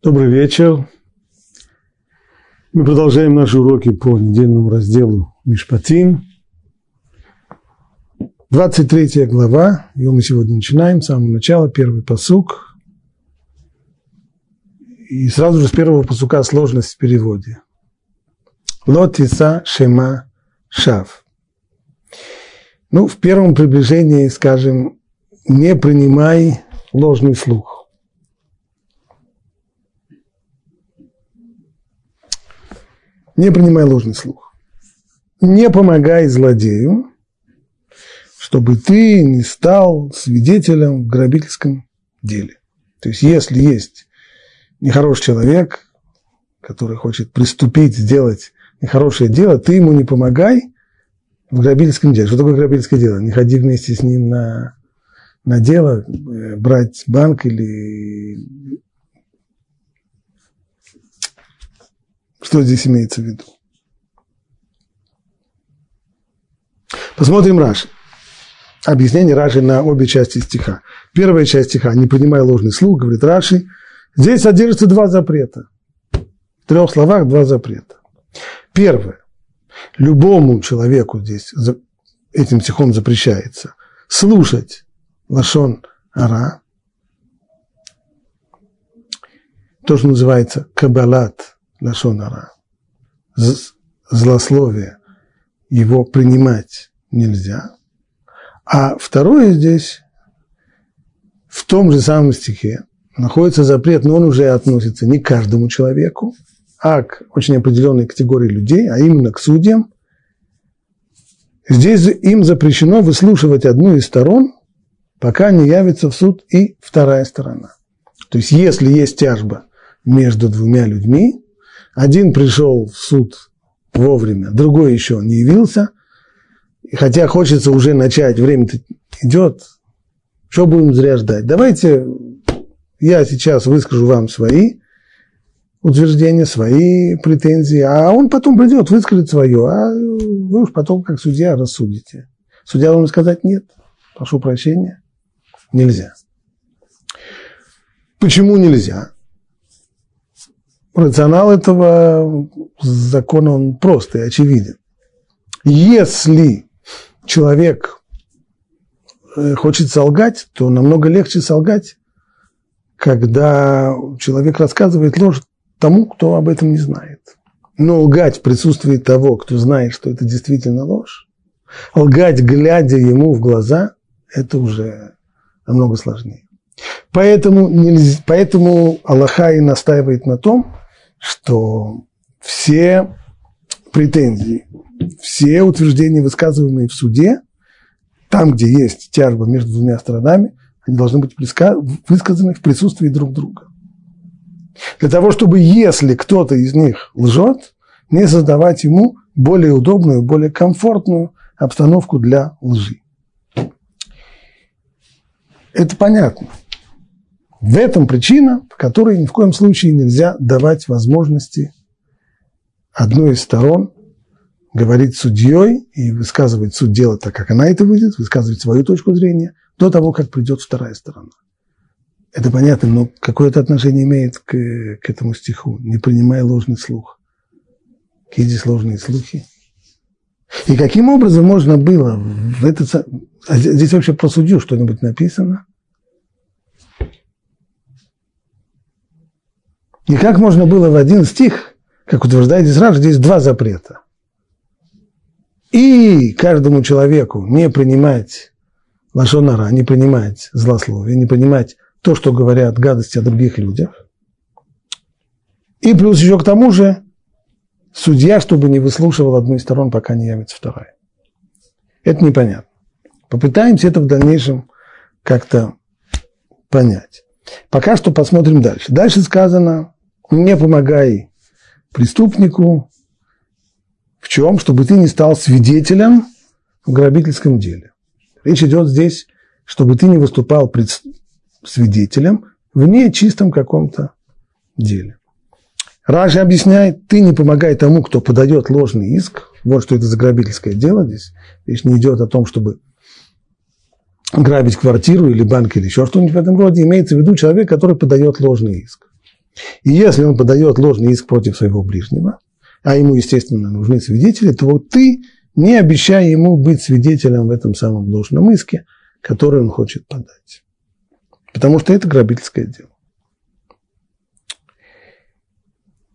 Добрый вечер. Мы продолжаем наши уроки по недельному разделу Мишпатим. 23 глава, ее мы сегодня начинаем, с самого начала, первый посук. И сразу же с первого посука сложность в переводе. Лотиса шема шав. Ну, в первом приближении, скажем, не принимай ложный слух. Не принимай ложный слух. Не помогай злодею, чтобы ты не стал свидетелем в грабительском деле. То есть, если есть нехороший человек, который хочет приступить, сделать нехорошее дело, ты ему не помогай в грабительском деле. Что такое грабительское дело? Не ходи вместе с ним на, на дело, э, брать банк или Что здесь имеется в виду? Посмотрим Раши. Объяснение Раши на обе части стиха. Первая часть стиха «Не принимай ложный слух», говорит Раши. Здесь содержится два запрета. В трех словах два запрета. Первое. Любому человеку здесь этим стихом запрещается слушать лашон ара, то, что называется кабалат лашонара, злословие, его принимать нельзя. А второе здесь, в том же самом стихе, находится запрет, но он уже относится не к каждому человеку, а к очень определенной категории людей, а именно к судьям. Здесь им запрещено выслушивать одну из сторон, пока не явится в суд и вторая сторона. То есть, если есть тяжба между двумя людьми, один пришел в суд вовремя, другой еще не явился. И хотя хочется уже начать, время-то идет, что будем зря ждать? Давайте я сейчас выскажу вам свои утверждения, свои претензии, а он потом придет, выскажет свое, а вы уж потом, как судья, рассудите. Судья должен сказать нет, прошу прощения, нельзя. Почему нельзя? Рационал этого закона, он прост и очевиден. Если человек э, хочет солгать, то намного легче солгать, когда человек рассказывает ложь тому, кто об этом не знает. Но лгать в присутствии того, кто знает, что это действительно ложь, лгать, глядя ему в глаза, это уже намного сложнее. Поэтому, нельзя, поэтому Аллаха и настаивает на том, что все претензии, все утверждения, высказываемые в суде, там, где есть тяжба между двумя сторонами, они должны быть высказаны в присутствии друг друга. Для того, чтобы, если кто-то из них лжет, не создавать ему более удобную, более комфортную обстановку для лжи. Это понятно. В этом причина, по которой ни в коем случае нельзя давать возможности одной из сторон говорить судьей и высказывать суть дела так, как она это выйдет, высказывать свою точку зрения до того, как придет вторая сторона. Это понятно, но какое это отношение имеет к, к этому стиху? Не принимая ложный слух. Какие здесь ложные слухи? И каким образом можно было в этот... А здесь вообще про судью что-нибудь написано? И как можно было в один стих, как утверждает Израиль, здесь два запрета. И каждому человеку не принимать лошонара, не принимать злословие, не принимать то, что говорят гадости о других людях. И плюс еще к тому же судья, чтобы не выслушивал одну из сторон, пока не явится вторая. Это непонятно. Попытаемся это в дальнейшем как-то понять. Пока что посмотрим дальше. Дальше сказано, не помогай преступнику в чем? Чтобы ты не стал свидетелем в грабительском деле. Речь идет здесь, чтобы ты не выступал пред свидетелем в нечистом каком-то деле. Ражи объясняет, ты не помогай тому, кто подает ложный иск. Вот что это за грабительское дело здесь. Речь не идет о том, чтобы грабить квартиру или банк или еще что-нибудь в этом роде. Имеется в виду человек, который подает ложный иск. И если он подает ложный иск против своего ближнего, а ему, естественно, нужны свидетели, то вот ты не обещай ему быть свидетелем в этом самом ложном иске, который он хочет подать. Потому что это грабительское дело.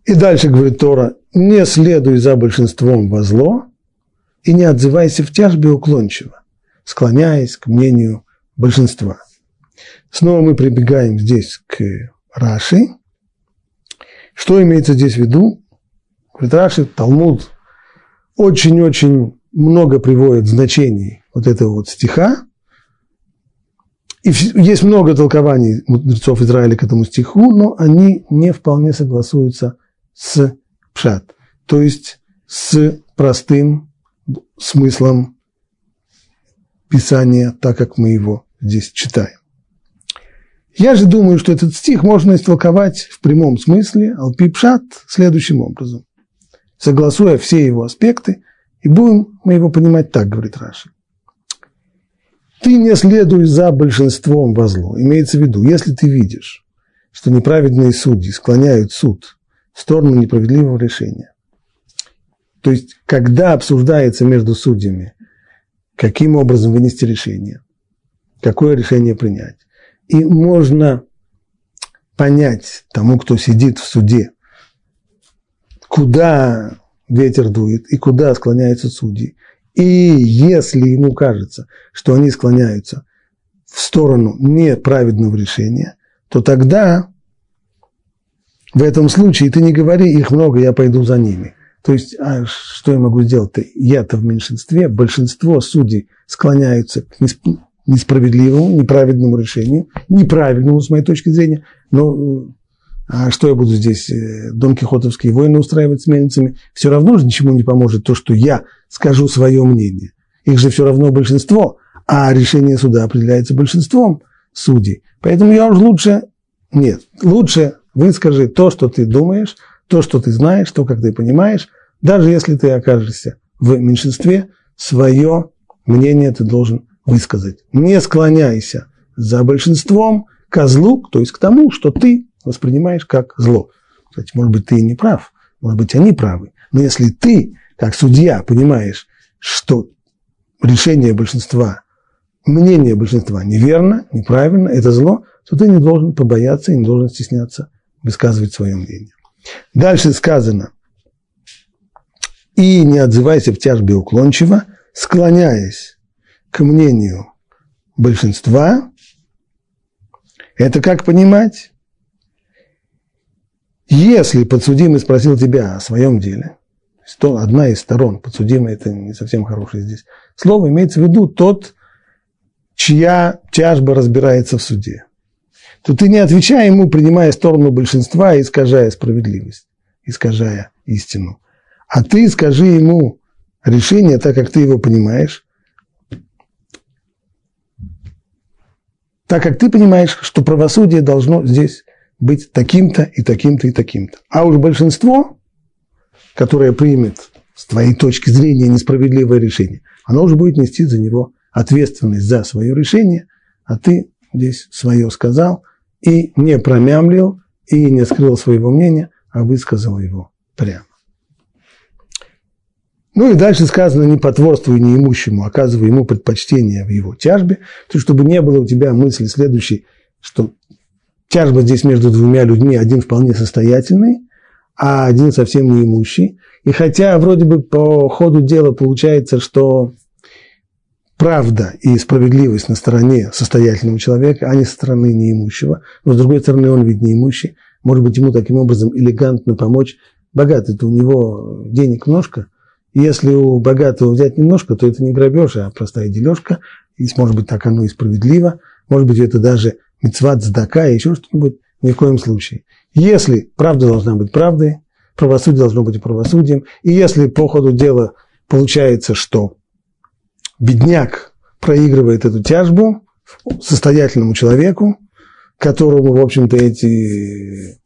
И дальше говорит Тора, не следуй за большинством во зло и не отзывайся в тяжбе уклончиво, склоняясь к мнению большинства. Снова мы прибегаем здесь к Раши. Что имеется здесь в виду? Говорит Раши, Талмуд очень-очень много приводит значений вот этого вот стиха. И есть много толкований мудрецов Израиля к этому стиху, но они не вполне согласуются с пшат, то есть с простым смыслом Писания, так как мы его здесь читаем. Я же думаю, что этот стих можно истолковать в прямом смысле, алпипшат, следующим образом. Согласуя все его аспекты, и будем мы его понимать так, говорит Раши. Ты не следуй за большинством во зло. Имеется в виду, если ты видишь, что неправедные судьи склоняют суд в сторону несправедливого решения. То есть, когда обсуждается между судьями, каким образом вынести решение, какое решение принять, и можно понять тому, кто сидит в суде, куда ветер дует и куда склоняются судьи. И если ему кажется, что они склоняются в сторону неправедного решения, то тогда в этом случае ты не говори, их много, я пойду за ними. То есть, а что я могу сделать-то? Я-то в меньшинстве, большинство судей склоняются к несправедливому, неправедному решению, неправильному с моей точки зрения, но а что я буду здесь, э, Дон Кихотовские войны устраивать с мельницами? Все равно же ничему не поможет то, что я скажу свое мнение. Их же все равно большинство, а решение суда определяется большинством судей. Поэтому я уж лучше, нет, лучше Выскажи то, что ты думаешь, то, что ты знаешь, то, как ты понимаешь. Даже если ты окажешься в меньшинстве, свое мнение ты должен высказать. Не склоняйся за большинством к злу, то есть к тому, что ты воспринимаешь как зло. Кстати, может быть, ты и не прав, может быть, они правы. Но если ты, как судья, понимаешь, что решение большинства, мнение большинства неверно, неправильно, это зло, то ты не должен побояться и не должен стесняться высказывать свое мнение. Дальше сказано, и не отзывайся в тяжбе уклончиво, склоняясь к мнению большинства. Это как понимать? Если подсудимый спросил тебя о своем деле, то одна из сторон подсудимый, это не совсем хорошее здесь слово, имеется в виду тот, чья тяжба разбирается в суде то ты не отвечай ему, принимая сторону большинства искажая справедливость, искажая истину. А ты скажи ему решение, так как ты его понимаешь, так как ты понимаешь, что правосудие должно здесь быть таким-то и таким-то и таким-то. А уж большинство, которое примет с твоей точки зрения несправедливое решение, оно уже будет нести за него ответственность за свое решение, а ты здесь свое сказал – и не промямлил, и не скрыл своего мнения, а высказал его прямо. Ну и дальше сказано, не потворствуй неимущему, оказывай ему предпочтение в его тяжбе, то чтобы не было у тебя мысли следующей, что тяжба здесь между двумя людьми, один вполне состоятельный, а один совсем неимущий. И хотя вроде бы по ходу дела получается, что правда и справедливость на стороне состоятельного человека, а не со стороны неимущего. Но с другой стороны, он ведь неимущий. Может быть, ему таким образом элегантно помочь. Богатый-то у него денег немножко. Если у богатого взять немножко, то это не грабеж, а простая дележка. И, может быть, так оно и справедливо. Может быть, это даже мецват, сдака и еще что-нибудь. Ни в коем случае. Если правда должна быть правдой, правосудие должно быть правосудием. И если по ходу дела получается, что бедняк проигрывает эту тяжбу состоятельному человеку, которому, в общем-то, эти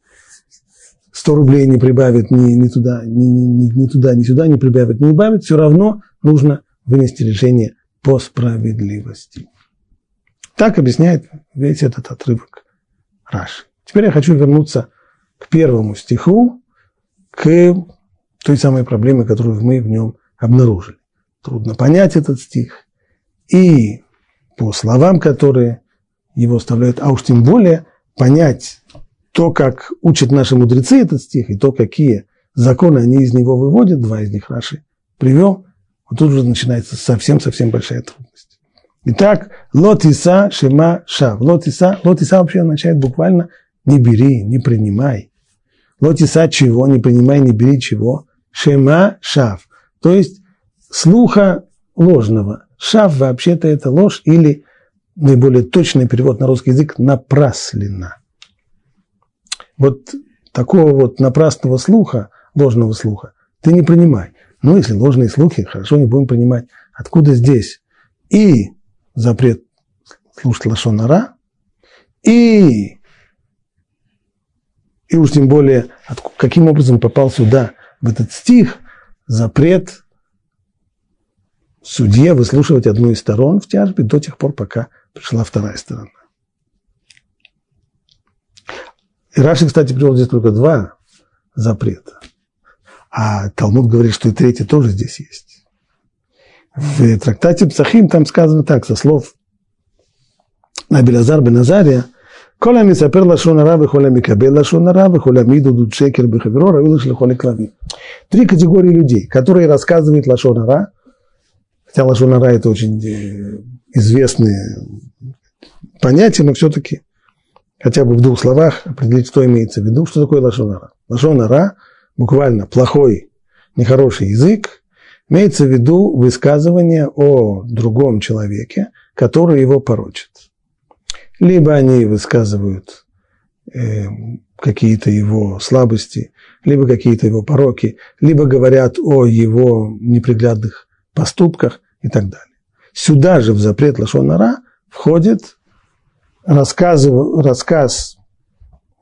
100 рублей не прибавят ни, ни, туда, ни, ни, ни туда, ни сюда, не прибавят, не убавят, все равно нужно вынести решение по справедливости. Так объясняет весь этот отрывок Раш. Теперь я хочу вернуться к первому стиху, к той самой проблеме, которую мы в нем обнаружили. Трудно понять этот стих. И по словам, которые его оставляют, а уж тем более понять то, как учат наши мудрецы этот стих, и то, какие законы они из него выводят, два из них Раши привел, вот тут уже начинается совсем-совсем большая трудность. Итак, лотиса шема шав. Лотиса, лотиса вообще означает буквально не бери, не принимай. Лотиса чего, не принимай, не бери чего. Шема шав. То есть слуха ложного. Шав вообще-то это ложь или наиболее точный перевод на русский язык напрасленно. Вот такого вот напрасного слуха, ложного слуха, ты не принимай. Ну, если ложные слухи, хорошо, не будем принимать. Откуда здесь и запрет слушать лошонара, и, и уж тем более, каким образом попал сюда, в этот стих, запрет судье выслушивать одну из сторон в тяжбе до тех пор, пока пришла вторая сторона. И Раши, кстати, привел здесь только два запрета. А Талмуд говорит, что и третий тоже здесь есть. В трактате Псахим там сказано так, со слов Набилазар бен Азария, «Коля мисапер лашон ара, вихоля микабел лашон ара, вихоля миду дудшекер бихаверо, равилыш лихоля клави». Три категории людей, которые рассказывают лашон ара, хотя лашон ара – это очень э, известные понятия, но все-таки – хотя бы в двух словах определить, что имеется в виду, что такое лашон ара. Лашон ара буквально плохой, нехороший язык, имеется в виду высказывание о другом человеке, который его порочит. Либо они высказывают э, какие-то его слабости, либо какие-то его пороки, либо говорят о его неприглядных поступках и так далее. Сюда же в запрет Лашонара входит рассказ, рассказ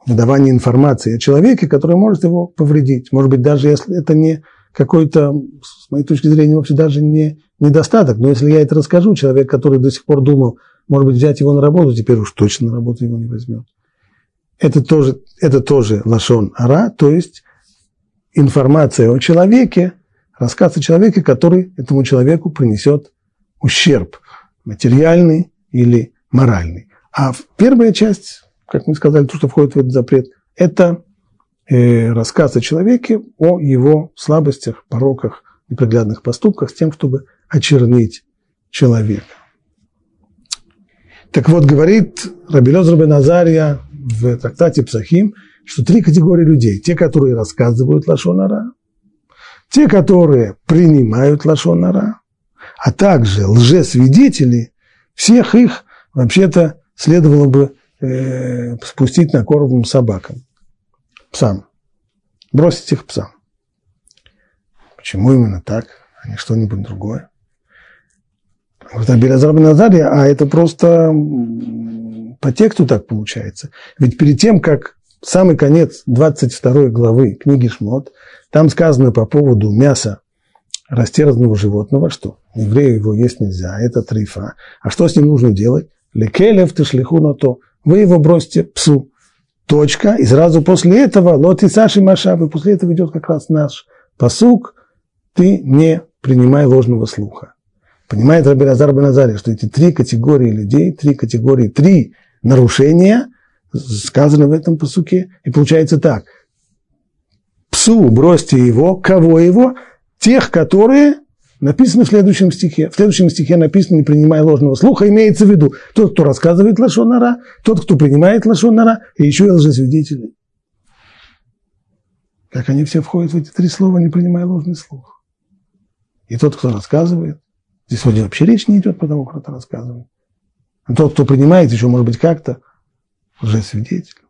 выдавание информации о человеке, который может его повредить. Может быть, даже если это не какой-то, с моей точки зрения, вообще даже не недостаток. Но если я это расскажу, человек, который до сих пор думал, может быть, взять его на работу, теперь уж точно на работу его не возьмет. Это тоже, это тоже лашон ара, то есть информация о человеке, рассказ о человеке, который этому человеку принесет ущерб, материальный или моральный. А первая часть как мы сказали, то, что входит в этот запрет, это э, рассказ о человеке, о его слабостях, пороках, неприглядных поступках, с тем, чтобы очернить человека. Так вот, говорит Рабелез Рабен Азария в трактате Псахим, что три категории людей. Те, которые рассказывают Лашонара, те, которые принимают Лашонара, а также лжесвидетели, всех их вообще-то следовало бы э, спустить на корм собакам, псам, бросить их псам. Почему именно так, а не что-нибудь другое? Вот Абелязар Назария, а это просто по тексту так получается. Ведь перед тем, как самый конец 22 главы книги Шмот, там сказано по поводу мяса растерзанного животного, что еврею его есть нельзя, это трифа. А что с ним нужно делать? Лекелев ты шлиху на то вы его бросите псу. Точка. И сразу после этого лоти Саши Машабы, после этого идет как раз наш посук, ты не принимай ложного слуха. Понимает Раби Назар Баназари, что эти три категории людей, три категории, три нарушения сказаны в этом посуке. И получается так. Псу бросьте его, кого его? Тех, которые Написано в следующем стихе. В следующем стихе написано «не принимай ложного слуха». Имеется в виду тот, кто рассказывает лошонара, тот, кто принимает лошонара, и еще и лжесвидетели. Как они все входят в эти три слова «не принимай ложный слух». И тот, кто рассказывает, здесь вроде вообще речь не идет по тому, кто это рассказывает. А тот, кто принимает, еще может быть как-то лжесвидетель.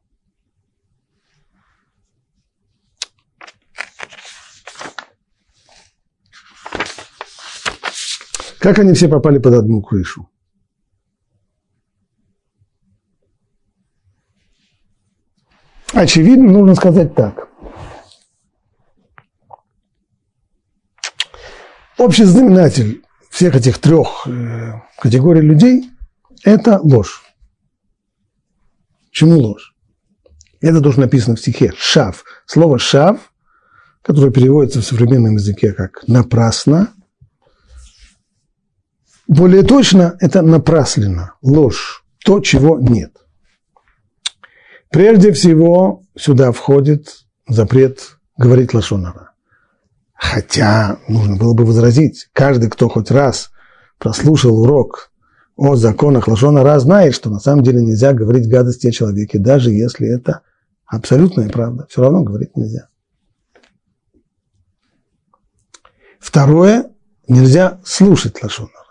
Как они все попали под одну крышу? Очевидно, нужно сказать так. Общий знаменатель всех этих трех э, категорий людей – это ложь. Почему ложь? Это тоже написано в стихе «шав». Слово «шав», которое переводится в современном языке как «напрасно», более точно это напрасленно, ложь, то, чего нет. Прежде всего сюда входит запрет говорить лошонара. Хотя нужно было бы возразить, каждый, кто хоть раз прослушал урок о законах лошонара, знает, что на самом деле нельзя говорить гадости о человеке, даже если это абсолютная правда. Все равно говорить нельзя. Второе, нельзя слушать лошонара.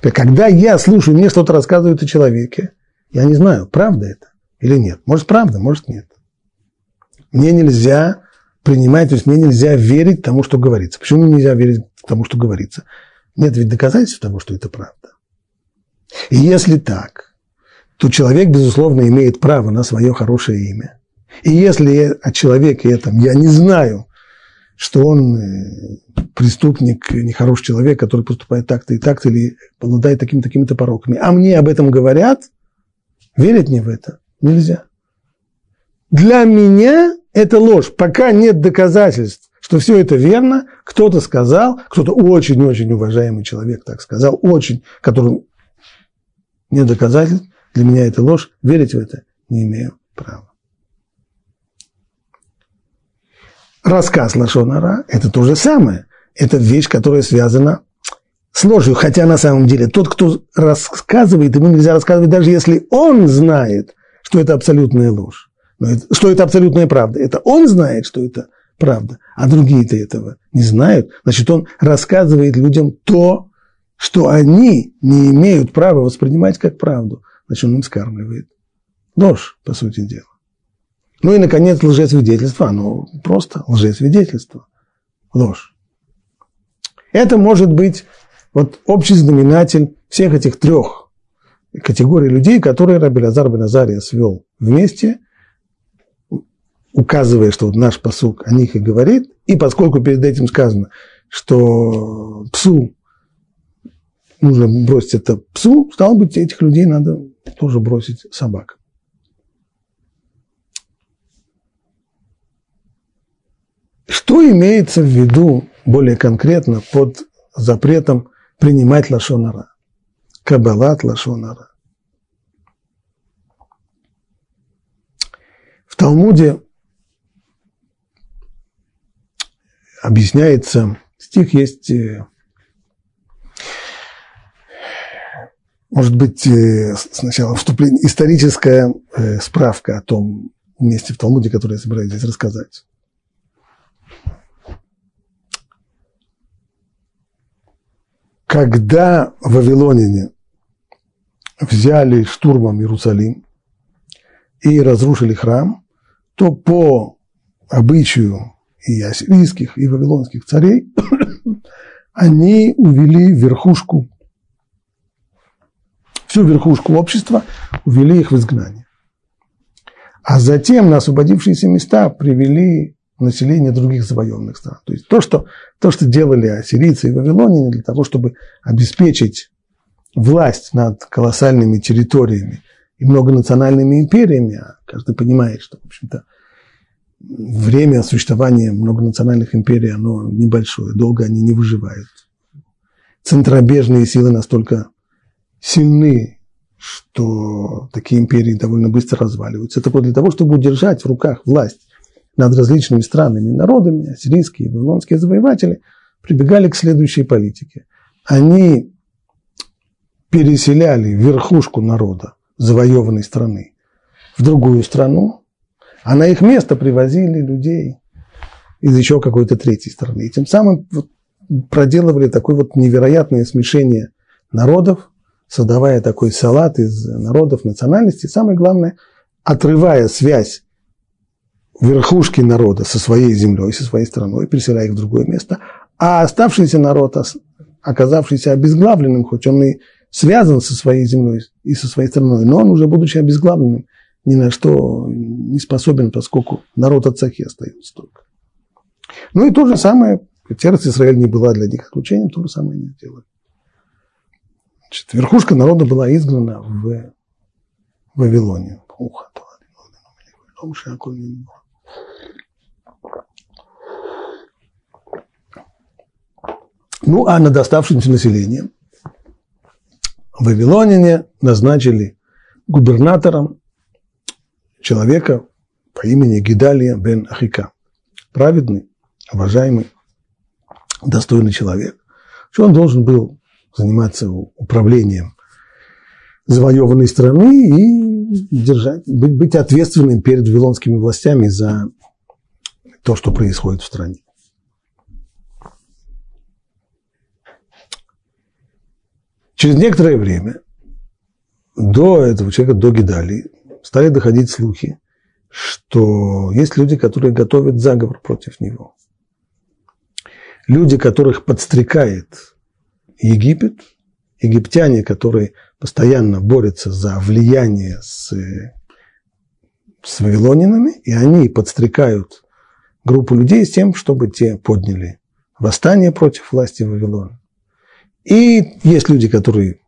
Когда я слушаю, мне что-то рассказывают о человеке, я не знаю, правда это или нет. Может, правда, может, нет. Мне нельзя принимать, то есть мне нельзя верить тому, что говорится. Почему нельзя верить тому, что говорится? Нет ведь доказательств того, что это правда. И если так, то человек, безусловно, имеет право на свое хорошее имя. И если о человеке этом я не знаю, что он э, преступник, нехороший человек, который поступает так-то и так-то, или обладает такими-такими-то пороками, а мне об этом говорят, верить мне в это нельзя. Для меня это ложь. Пока нет доказательств, что все это верно, кто-то сказал, кто-то очень-очень уважаемый человек так сказал, очень, которому нет доказательств, для меня это ложь, верить в это не имею права. Рассказ Лашонара – это то же самое. Это вещь, которая связана с ложью. Хотя на самом деле тот, кто рассказывает, ему нельзя рассказывать, даже если он знает, что это абсолютная ложь, что это абсолютная правда. Это он знает, что это правда, а другие-то этого не знают. Значит, он рассказывает людям то, что они не имеют права воспринимать как правду. Значит, он им скармливает ложь, по сути дела. Ну и, наконец, лжесвидетельство. Оно просто лжесвидетельство. Ложь. Это может быть вот общий знаменатель всех этих трех категорий людей, которые Раби Лазар бен Азария свел вместе, указывая, что вот наш посук о них и говорит, и поскольку перед этим сказано, что псу нужно бросить это псу, стало быть, этих людей надо тоже бросить собак. Что имеется в виду более конкретно под запретом принимать лашонара? Кабалат лашонара. В Талмуде объясняется, стих есть, э, может быть, э, сначала вступление, историческая э, справка о том месте в Талмуде, которое я собираюсь здесь рассказать. Когда вавилоняне взяли штурмом Иерусалим и разрушили храм, то по обычаю и ассирийских, и вавилонских царей они увели верхушку, всю верхушку общества, увели их в изгнание. А затем на освободившиеся места привели населения других завоеванных стран. То есть то, что, то, что делали ассирийцы и вавилоняне для того, чтобы обеспечить власть над колоссальными территориями и многонациональными империями, а каждый понимает, что, в общем-то, время существования многонациональных империй, оно небольшое, долго они не выживают. Центробежные силы настолько сильны, что такие империи довольно быстро разваливаются. Это для того, чтобы удержать в руках власть над различными странами и народами, ассирийские и вавилонские завоеватели, прибегали к следующей политике. Они переселяли верхушку народа завоеванной страны в другую страну, а на их место привозили людей из еще какой-то третьей страны. И тем самым вот проделывали такое вот невероятное смешение народов, создавая такой салат из народов, национальностей. Самое главное, отрывая связь верхушки народа со своей землей, со своей страной, переселяя их в другое место, а оставшийся народ, оказавшийся обезглавленным, хоть он и связан со своей землей и со своей страной, но он уже, будучи обезглавленным, ни на что не способен, поскольку народ от цахи остается только. Ну и то же самое, Терц Израиль не была для них исключением, то же самое они сделали. Значит, верхушка народа была изгнана в Вавилонию. Уха, том Ну, а над оставшимся населением в Вавилонине назначили губернатором человека по имени Гидалия бен Ахика. Праведный, уважаемый, достойный человек. Что он должен был заниматься управлением завоеванной страны и держать, быть, быть ответственным перед вавилонскими властями за то, что происходит в стране. Через некоторое время до этого человека, до Гидали, стали доходить слухи, что есть люди, которые готовят заговор против него. Люди, которых подстрекает Египет, египтяне, которые постоянно борются за влияние с, с вавилонинами, и они подстрекают группу людей с тем, чтобы те подняли восстание против власти Вавилона. И есть люди, которые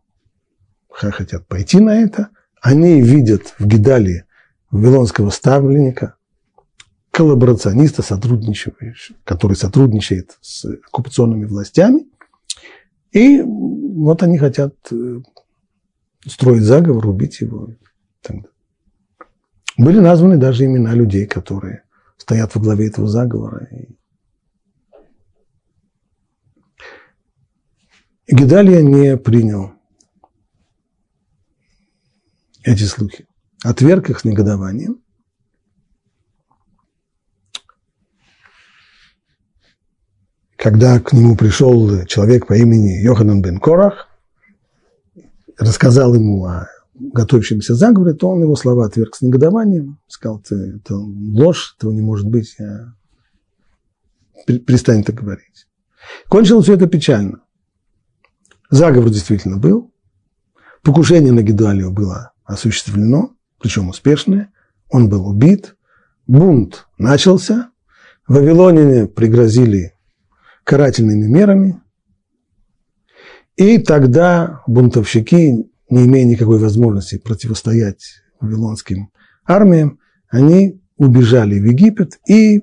хотят пойти на это, они видят в Гидалии вавилонского ставленника, коллаборациониста, сотрудничающего, который сотрудничает с оккупационными властями. И вот они хотят э, строить заговор, убить его. Были названы даже имена людей, которые стоят во главе этого заговора. Гидалия не принял эти слухи, отверг их с негодованием. Когда к нему пришел человек по имени Йоханан бен Корах, рассказал ему о готовящемся заговоре, то он его слова отверг с негодованием, сказал, это ложь, этого не может быть, я... перестань это говорить. Кончилось все это печально. Заговор действительно был. Покушение на Гедалию было осуществлено, причем успешное. Он был убит. Бунт начался. Вавилоняне пригрозили карательными мерами. И тогда бунтовщики, не имея никакой возможности противостоять вавилонским армиям, они убежали в Египет, и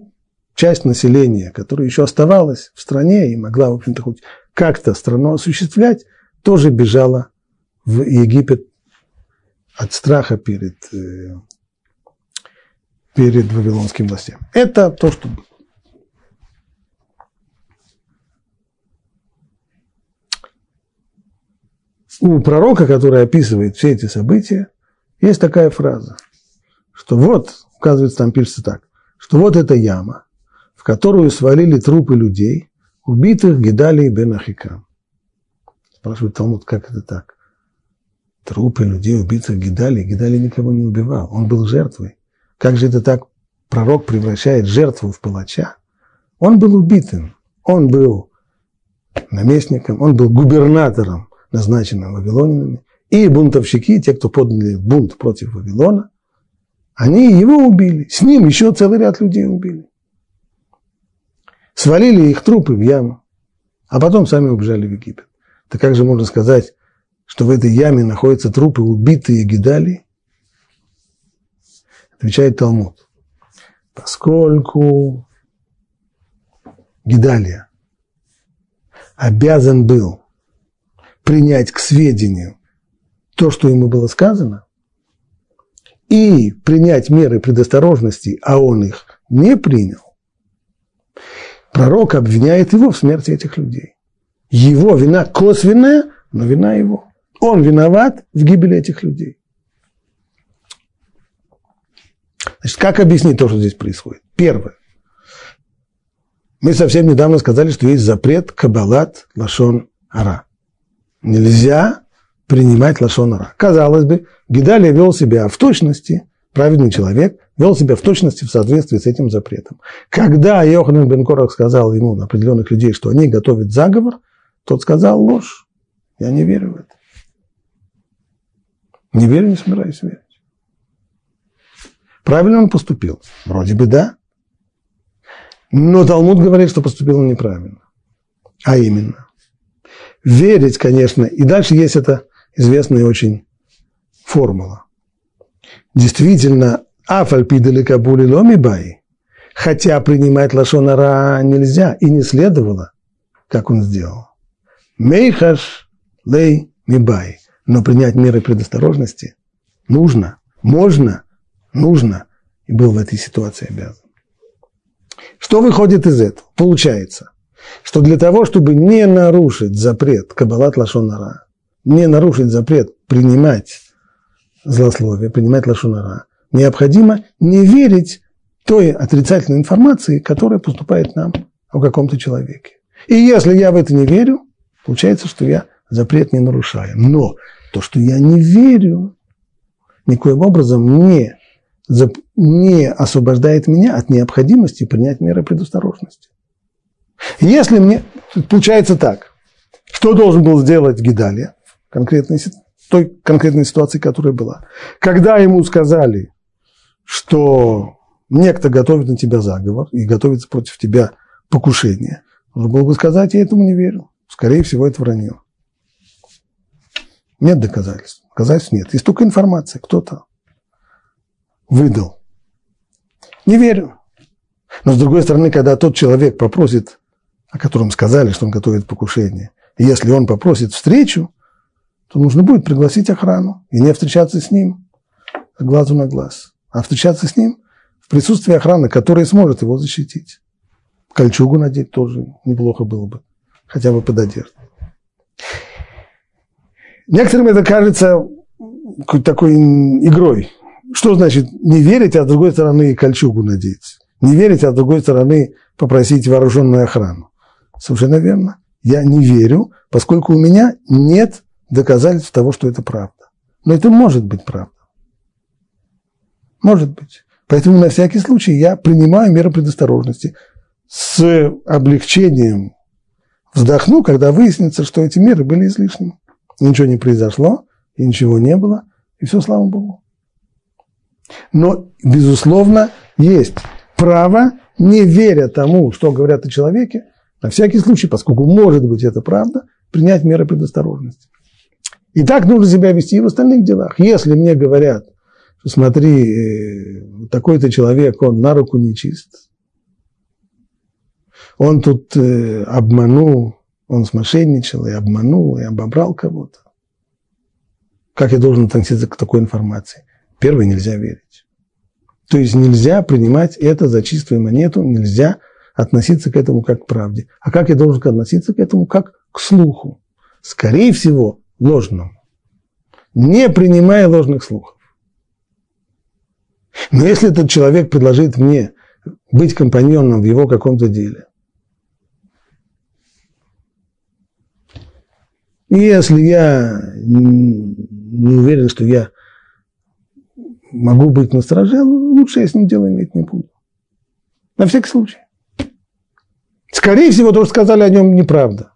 часть населения, которая еще оставалась в стране и могла, в общем-то, хоть как-то страну осуществлять, тоже бежала в Египет от страха перед, э, перед вавилонским властям. Это то, что. У пророка, который описывает все эти события, есть такая фраза, что вот, указывается, там пишется так, что вот эта яма, в которую свалили трупы людей, убитых Гидалией бен Ахикам. Спрашивает Талмуд, как это так? Трупы людей, убитых Гидали. Гидали никого не убивал, он был жертвой. Как же это так? Пророк превращает жертву в палача. Он был убитым, он был наместником, он был губернатором, назначенным вавилонинами. И бунтовщики, те, кто подняли бунт против Вавилона, они его убили. С ним еще целый ряд людей убили свалили их трупы в яму, а потом сами убежали в Египет. Так как же можно сказать, что в этой яме находятся трупы убитые Гидали? Отвечает Талмуд. Поскольку Гидалия обязан был принять к сведению то, что ему было сказано, и принять меры предосторожности, а он их не принял, пророк обвиняет его в смерти этих людей. Его вина косвенная, но вина его. Он виноват в гибели этих людей. Значит, как объяснить то, что здесь происходит? Первое. Мы совсем недавно сказали, что есть запрет кабалат лашон ара. Нельзя принимать лашон ара. Казалось бы, Гидалия вел себя в точности праведный человек вел себя в точности в соответствии с этим запретом. Когда Йоханан бен Корах сказал ему, на определенных людей, что они готовят заговор, тот сказал ложь. Я не верю в это. Не верю, не собираюсь верить. Правильно он поступил? Вроде бы да. Но Талмуд говорит, что поступил он неправильно. А именно, верить, конечно, и дальше есть эта известная очень формула действительно Афальпидали кабули ломи бай. Хотя принимать лашонара нельзя и не следовало, как он сделал. Мейхаш лей мибай. Но принять меры предосторожности нужно, можно, нужно. И был в этой ситуации обязан. Что выходит из этого? Получается, что для того, чтобы не нарушить запрет Кабалат Лашонара, не нарушить запрет принимать злословие, принимать Лашонара, необходимо не верить той отрицательной информации, которая поступает нам о каком-то человеке. И если я в это не верю, получается, что я запрет не нарушаю. Но то, что я не верю, никоим образом не не освобождает меня от необходимости принять меры предосторожности. Если мне... Получается так. Что должен был сделать Гидалия в конкретной, той конкретной ситуации, которая была? Когда ему сказали, что некто готовит на тебя заговор и готовится против тебя покушение, нужно было бы сказать, я этому не верю. Скорее всего, это вранье. Нет доказательств. Доказательств нет. Есть только информация. Кто-то выдал. Не верю. Но с другой стороны, когда тот человек попросит, о котором сказали, что он готовит покушение, если он попросит встречу, то нужно будет пригласить охрану и не встречаться с ним глазу на глаз, а встречаться с ним в присутствии охраны, которая сможет его защитить. Кольчугу надеть тоже неплохо было бы, хотя бы под одежду. Некоторым это кажется такой игрой, что значит не верить, а с другой стороны кольчугу надеть? Не верить, а с другой стороны попросить вооруженную охрану. Совершенно верно. Я не верю, поскольку у меня нет доказательств того, что это правда. Но это может быть правда. Может быть. Поэтому на всякий случай я принимаю меры предосторожности с облегчением вздохну, когда выяснится, что эти меры были излишними. Ничего не произошло, и ничего не было, и все, слава Богу. Но, безусловно, есть право, не веря тому, что говорят о человеке, на всякий случай, поскольку может быть это правда, принять меры предосторожности. И так нужно себя вести и в остальных делах. Если мне говорят, что смотри, э, такой-то человек, он на руку не чист, он тут э, обманул, он смошенничал и обманул, и обобрал кого-то. Как я должен относиться к такой информации? Первое, нельзя верить. То есть нельзя принимать это за чистую монету, нельзя относиться к этому как к правде. А как я должен относиться к этому? Как к слуху. Скорее всего, ложному. Не принимая ложных слухов. Но если этот человек предложит мне быть компаньоном в его каком-то деле, если я не уверен, что я могу быть на страже, лучше я с ним дело иметь не буду. На всякий случай. Скорее всего, то, что сказали о нем, неправда.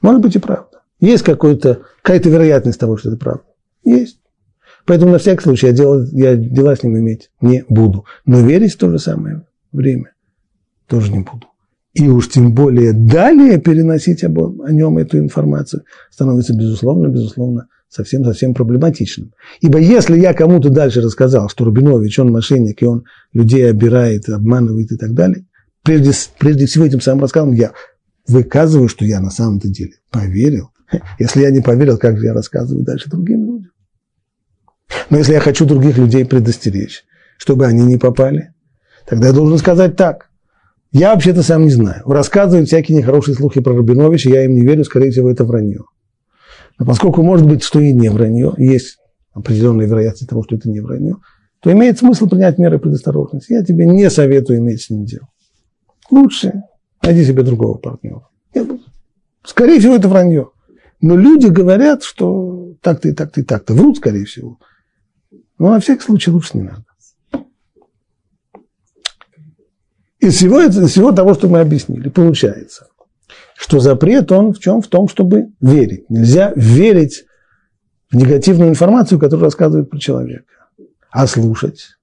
Может быть и правда. Есть какая-то вероятность того, что это правда. Есть. Поэтому на всякий случай я, дела, я дела с ним иметь не буду. Но верить в то же самое время тоже не буду. И уж тем более далее переносить об, о нем эту информацию становится, безусловно, безусловно, совсем-совсем проблематичным. Ибо если я кому-то дальше рассказал, что Рубинович, он мошенник, и он людей обирает, обманывает и так далее, прежде, прежде всего этим самым рассказом я выказываю, что я на самом-то деле поверил. Если я не поверил, как же я рассказываю дальше другим людям? Но если я хочу других людей предостеречь, чтобы они не попали, тогда я должен сказать так. Я вообще-то сам не знаю. Рассказывают всякие нехорошие слухи про Рубиновича, я им не верю, скорее всего, это вранье. Но поскольку может быть, что и не вранье, есть определенная вероятность того, что это не вранье, то имеет смысл принять меры предосторожности. Я тебе не советую иметь с ним дело. Лучше найди себе другого партнера. Скорее всего, это вранье. Но люди говорят, что так-то и так-то и так-то. Врут, скорее всего. Но на всякий случай лучше не надо. Из всего, из всего того, что мы объяснили, получается, что запрет он в чем? В том, чтобы верить. Нельзя верить в негативную информацию, которую рассказывают про человека, а слушать.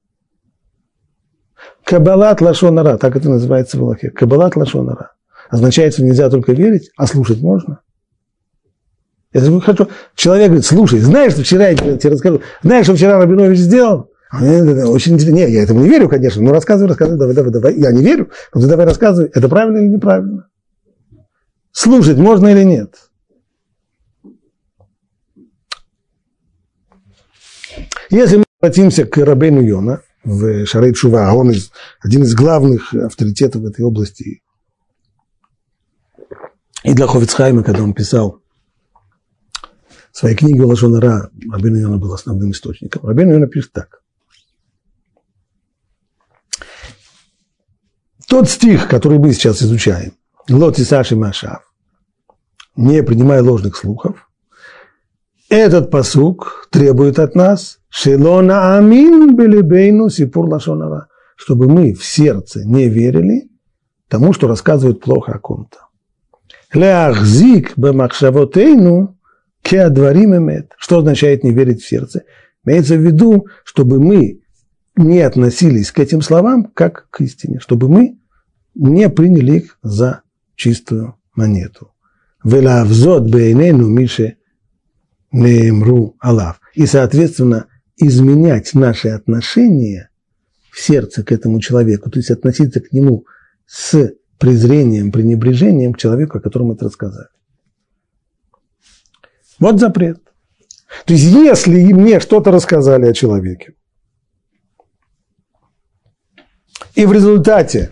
Кабалат лашонара, так это называется в Аллахе. Кабалат лашонара. Означает, что нельзя только верить, а слушать можно. Я хочу, человек говорит, слушай, знаешь, что вчера я тебе расскажу, знаешь, что вчера Рабинович сделал? Очень интересно. Не, я этому не верю, конечно, но рассказывай, рассказывай, давай, давай, давай. Я не верю, но ты давай рассказывай, это правильно или неправильно? Слушать можно или нет? Если мы обратимся к Рабейну Йона в Шарей Шува, а он из, один из главных авторитетов в этой области, и для Ховицхайма, когда он писал своей книги Лашонара, Рабейну Йона был основным источником. Рабейну Йона пишет так. Тот стих, который мы сейчас изучаем, Лот и Саши Машав, не принимая ложных слухов, этот посук требует от нас Шелона Амин Белебейну Сипур Лашонара, чтобы мы в сердце не верили тому, что рассказывают плохо о ком-то. Леахзик бемахшавотейну кеадварим эмет. Что означает не верить в сердце? Имеется в виду, чтобы мы не относились к этим словам как к истине, чтобы мы не приняли их за чистую монету. Велавзот бейнену мише Неемру Алав. И, соответственно, изменять наши отношения в сердце к этому человеку, то есть относиться к нему с презрением, пренебрежением к человеку, о котором это рассказали. Вот запрет. То есть, если мне что-то рассказали о человеке, и в результате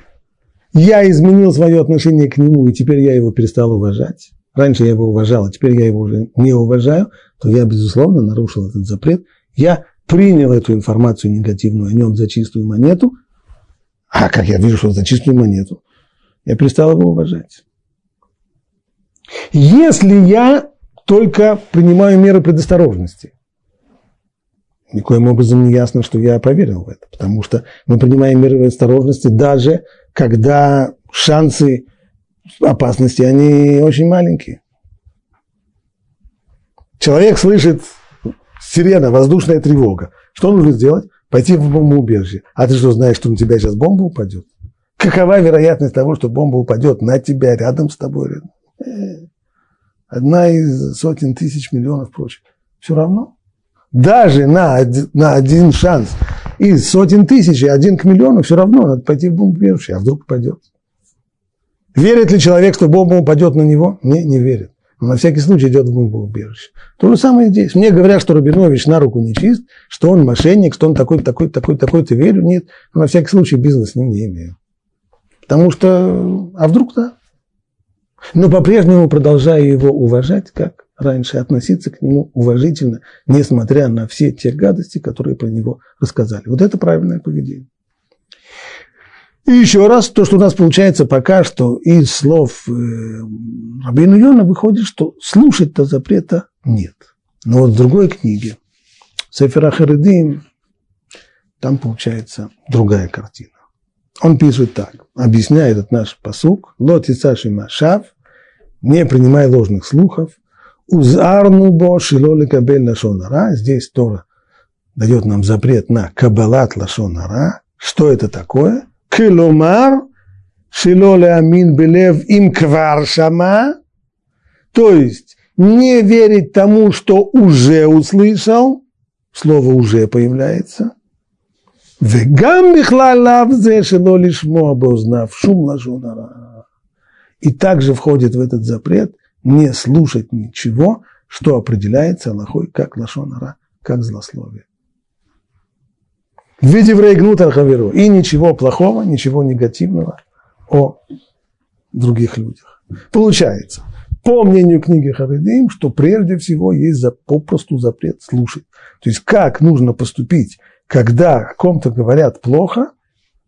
я изменил свое отношение к нему, и теперь я его перестал уважать, раньше я его уважал, а теперь я его уже не уважаю, то я, безусловно, нарушил этот запрет. Я принял эту информацию негативную о нем за чистую монету, а как я вижу, что за чистую монету, я перестал его уважать. Если я только принимаю меры предосторожности, никоим образом не ясно, что я поверил в это, потому что мы принимаем меры предосторожности даже когда шансы опасности, они очень маленькие. Человек слышит сирена, воздушная тревога. Что нужно сделать? Пойти в бомбоубежище. А ты что, знаешь, что на тебя сейчас бомба упадет? Какова вероятность того, что бомба упадет на тебя, рядом с тобой? Э, одна из сотен тысяч миллионов прочих. Все равно. Даже на, на один шанс из сотен тысяч и один к миллиону, все равно надо пойти в бомбоубежище, а вдруг упадет. Верит ли человек, что бомба упадет на него? Не, не верит. Но на всякий случай идет в бомбоубежище. То же самое здесь. Мне говорят, что Рубинович на руку не чист, что он мошенник, что он такой, такой, такой, такой, ты верю? Нет. На всякий случай бизнес с ним не имею. Потому что, а вдруг да? Но по-прежнему продолжаю его уважать, как раньше, относиться к нему уважительно, несмотря на все те гадости, которые про него рассказали. Вот это правильное поведение. И еще раз, то, что у нас получается пока что из слов э, Рабину Йона выходит, что слушать-то запрета нет. Но вот в другой книге, Сефера Харидим, там получается другая картина. Он пишет так, объясняет этот наш посук, лоти саши машав, не принимай ложных слухов, узарну бо шилоли кабель лашонара, здесь Тора дает нам запрет на кабалат лашонара, что это такое? Келомар шилоли амин белев им кваршама. то есть не верить тому, что уже услышал, слово уже появляется – וגם בכלל לאו זה שלא לשמוע באוזניו шум לשון И также входит в этот запрет не слушать ничего, что определяется Аллахой как лашонара, как злословие в виде врейгнут хаверу. И ничего плохого, ничего негативного о других людях. Получается, по мнению книги Харидим, что прежде всего есть за, попросту запрет слушать. То есть как нужно поступить, когда о ком-то говорят плохо,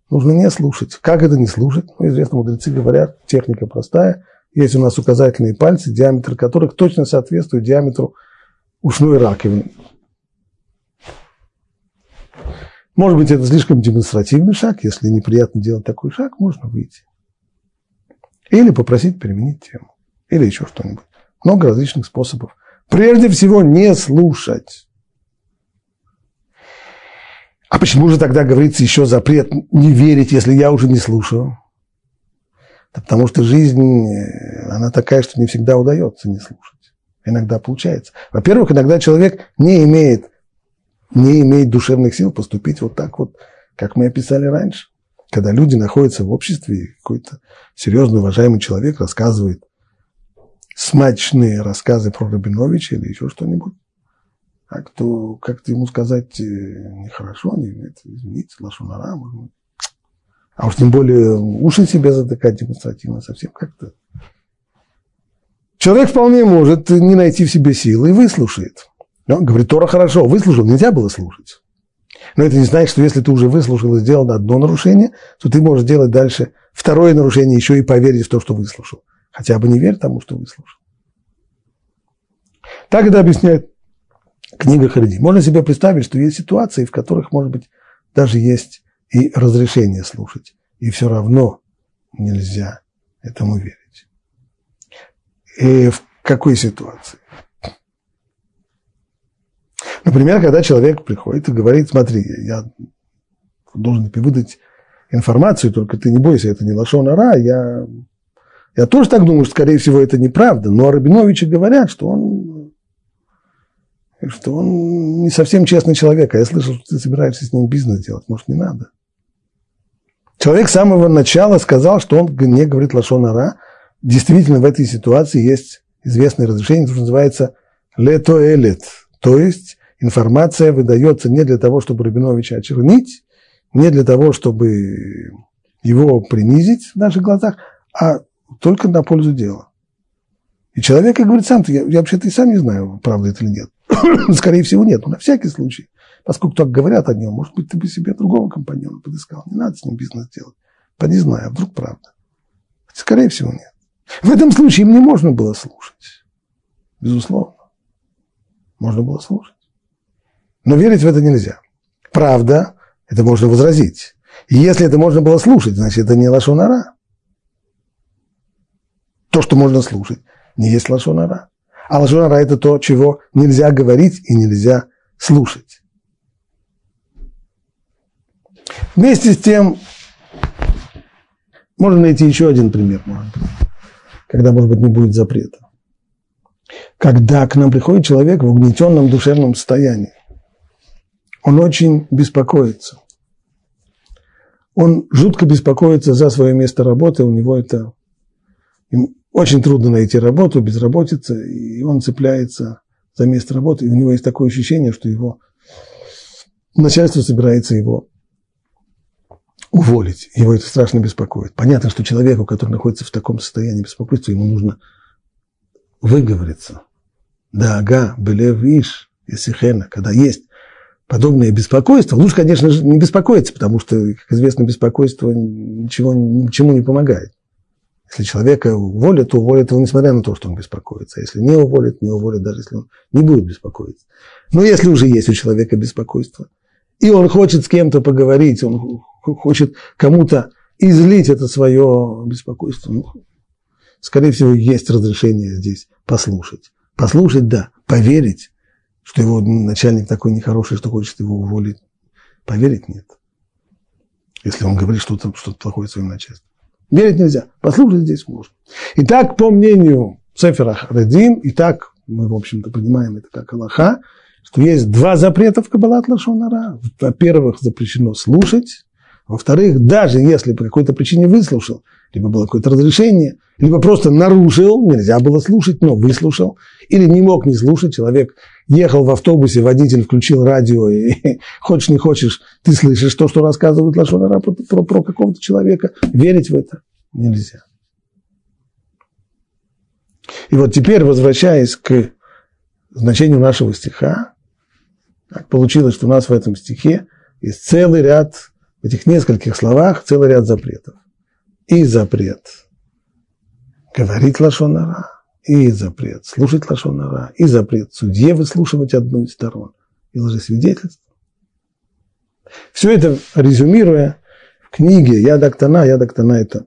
нужно не слушать. Как это не слушать? Ну, известно, мудрецы говорят, техника простая. Есть у нас указательные пальцы, диаметр которых точно соответствует диаметру ушной раковины. Может быть, это слишком демонстративный шаг. Если неприятно делать такой шаг, можно выйти. Или попросить переменить тему. Или еще что-нибудь. Много различных способов. Прежде всего, не слушать. А почему же тогда говорится еще запрет не верить, если я уже не слушаю? Да потому что жизнь, э, она такая, что не всегда удается не слушать. Иногда получается. Во-первых, иногда человек не имеет не имеет душевных сил поступить вот так вот, как мы описали раньше. Когда люди находятся в обществе, и какой-то серьезный, уважаемый человек рассказывает смачные рассказы про Рабиновича или еще что-нибудь, а кто как-то ему сказать э, нехорошо, не, это, извините, лошонара, А уж тем более уши себе затыкать демонстративно совсем как-то. Человек вполне может не найти в себе силы и выслушает. Он говорит, Тора хорошо, выслушал, нельзя было слушать. Но это не значит, что если ты уже выслушал и сделал одно нарушение, то ты можешь делать дальше второе нарушение, еще и поверить в то, что выслушал. Хотя бы не верь тому, что выслушал. Так это объясняет книга Хариди. Можно себе представить, что есть ситуации, в которых, может быть, даже есть и разрешение слушать. И все равно нельзя этому верить. И в какой ситуации? Например, когда человек приходит и говорит, смотри, я должен тебе выдать информацию, только ты не бойся, это не Лашон Ара, я, я тоже так думаю, что, скорее всего, это неправда, но о Рабиновиче говорят, что он, что он не совсем честный человек, а я слышал, что ты собираешься с ним бизнес делать, может, не надо. Человек с самого начала сказал, что он не говорит Лашон Ара, действительно в этой ситуации есть известное разрешение, которое называется лето-элет, то есть информация выдается не для того, чтобы Рабиновича очернить, не для того, чтобы его принизить в наших глазах, а только на пользу дела. И человек, как говорит сам, я, я вообще-то и сам не знаю, правда это или нет. Скорее всего, нет, но на всякий случай. Поскольку так говорят о нем, может быть, ты бы себе другого компаньона подыскал. Не надо с ним бизнес делать. Поди знаю, а вдруг правда. Скорее всего, нет. В этом случае мне можно было слушать. Безусловно. Можно было слушать. Но верить в это нельзя. Правда, это можно возразить. И если это можно было слушать, значит, это не лошонара. То, что можно слушать, не есть лошонара. А лошонара – это то, чего нельзя говорить и нельзя слушать. Вместе с тем, можно найти еще один пример, когда, может быть, не будет запрета. Когда к нам приходит человек в угнетенном душевном состоянии, он очень беспокоится. Он жутко беспокоится за свое место работы, у него это очень трудно найти работу, безработица, и он цепляется за место работы, и у него есть такое ощущение, что его начальство собирается его уволить. Его это страшно беспокоит. Понятно, что человеку, который находится в таком состоянии беспокойства, ему нужно выговориться. Да, ага, белев иш, исихена, когда есть подобное беспокойство, лучше, конечно же, не беспокоиться, потому что, как известно, беспокойство ничего, ничему не помогает. Если человека уволят, то уволят его, несмотря на то, что он беспокоится. А если не уволят, не уволят, даже если он не будет беспокоиться. Но если уже есть у человека беспокойство, и он хочет с кем-то поговорить, он хочет кому-то излить это свое беспокойство, ну, скорее всего, есть разрешение здесь послушать. Послушать, да, поверить, что его начальник такой нехороший, что хочет его уволить. Поверить нет. Если он говорит что-то что плохое своему начальству. Верить нельзя. Послушать здесь можно. Итак, по мнению Сефера Харадим, и так мы, в общем-то, понимаем это как Аллаха, что есть два запрета в Каббалат Лашонара. Во-первых, запрещено слушать. Во-вторых, даже если по какой-то причине выслушал, либо было какое-то разрешение, либо просто нарушил, нельзя было слушать, но выслушал, или не мог не слушать, человек ехал в автобусе, водитель включил радио, и хочешь не хочешь, ты слышишь то, что рассказывают Лашонара про, про, про какого-то человека, верить в это нельзя. И вот теперь, возвращаясь к значению нашего стиха, так получилось, что у нас в этом стихе есть целый ряд, в этих нескольких словах целый ряд запретов. И запрет говорить лошонара, и запрет слушать лошонара, и запрет судье выслушивать одну из сторон, и лжесвидетельство. Все это резюмируя в книге Ядактана, Ядактана это